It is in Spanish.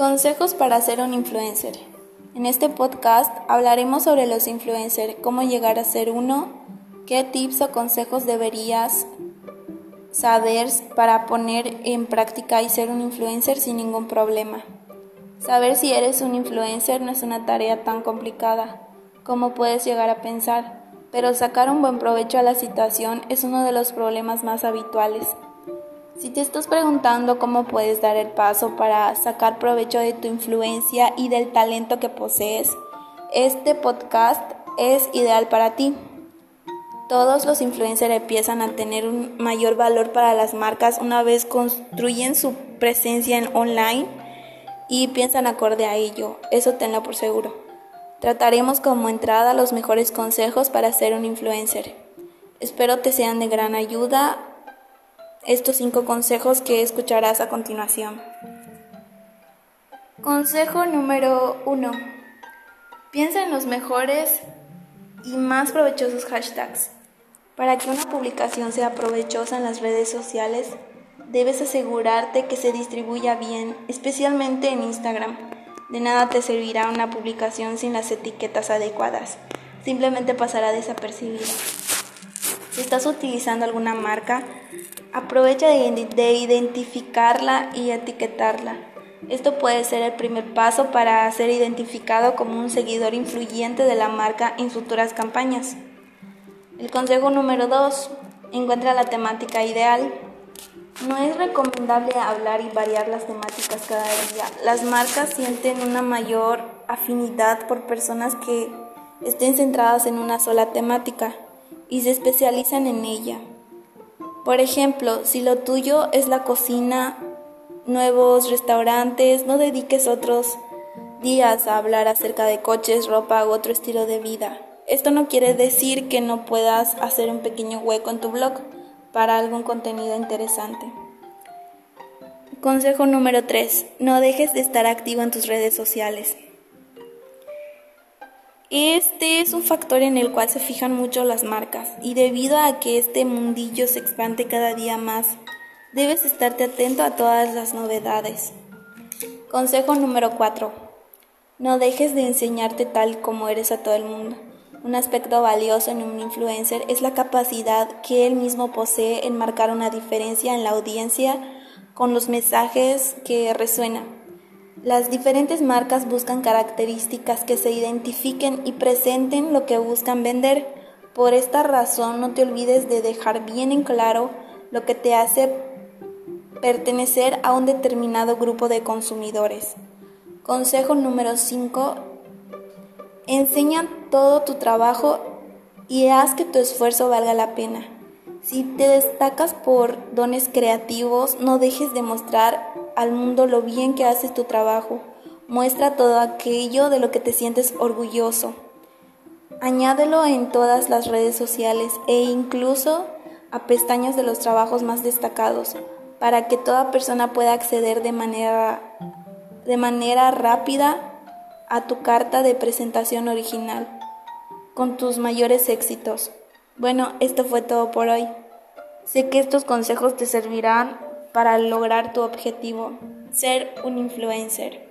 Consejos para ser un influencer. En este podcast hablaremos sobre los influencers, cómo llegar a ser uno, qué tips o consejos deberías saber para poner en práctica y ser un influencer sin ningún problema. Saber si eres un influencer no es una tarea tan complicada como puedes llegar a pensar, pero sacar un buen provecho a la situación es uno de los problemas más habituales. Si te estás preguntando cómo puedes dar el paso para sacar provecho de tu influencia y del talento que posees, este podcast es ideal para ti. Todos los influencers empiezan a tener un mayor valor para las marcas una vez construyen su presencia en online y piensan acorde a ello. Eso tenlo por seguro. Trataremos como entrada los mejores consejos para ser un influencer. Espero te sean de gran ayuda estos cinco consejos que escucharás a continuación. Consejo número 1. Piensa en los mejores y más provechosos hashtags. Para que una publicación sea provechosa en las redes sociales, debes asegurarte que se distribuya bien, especialmente en Instagram. De nada te servirá una publicación sin las etiquetas adecuadas. Simplemente pasará desapercibida. Si estás utilizando alguna marca, Aprovecha de identificarla y etiquetarla. Esto puede ser el primer paso para ser identificado como un seguidor influyente de la marca en futuras campañas. El consejo número 2. Encuentra la temática ideal. No es recomendable hablar y variar las temáticas cada día. Las marcas sienten una mayor afinidad por personas que estén centradas en una sola temática y se especializan en ella. Por ejemplo, si lo tuyo es la cocina, nuevos restaurantes, no dediques otros días a hablar acerca de coches, ropa u otro estilo de vida. Esto no quiere decir que no puedas hacer un pequeño hueco en tu blog para algún contenido interesante. Consejo número 3. No dejes de estar activo en tus redes sociales. Este es un factor en el cual se fijan mucho las marcas y debido a que este mundillo se expande cada día más, debes estarte atento a todas las novedades. Consejo número 4. No dejes de enseñarte tal como eres a todo el mundo. Un aspecto valioso en un influencer es la capacidad que él mismo posee en marcar una diferencia en la audiencia con los mensajes que resuenan. Las diferentes marcas buscan características que se identifiquen y presenten lo que buscan vender. Por esta razón no te olvides de dejar bien en claro lo que te hace pertenecer a un determinado grupo de consumidores. Consejo número 5. Enseña todo tu trabajo y haz que tu esfuerzo valga la pena. Si te destacas por dones creativos, no dejes de mostrar al mundo lo bien que haces tu trabajo. Muestra todo aquello de lo que te sientes orgulloso. Añádelo en todas las redes sociales e incluso a pestañas de los trabajos más destacados para que toda persona pueda acceder de manera, de manera rápida a tu carta de presentación original con tus mayores éxitos. Bueno, esto fue todo por hoy. Sé que estos consejos te servirán para lograr tu objetivo, ser un influencer.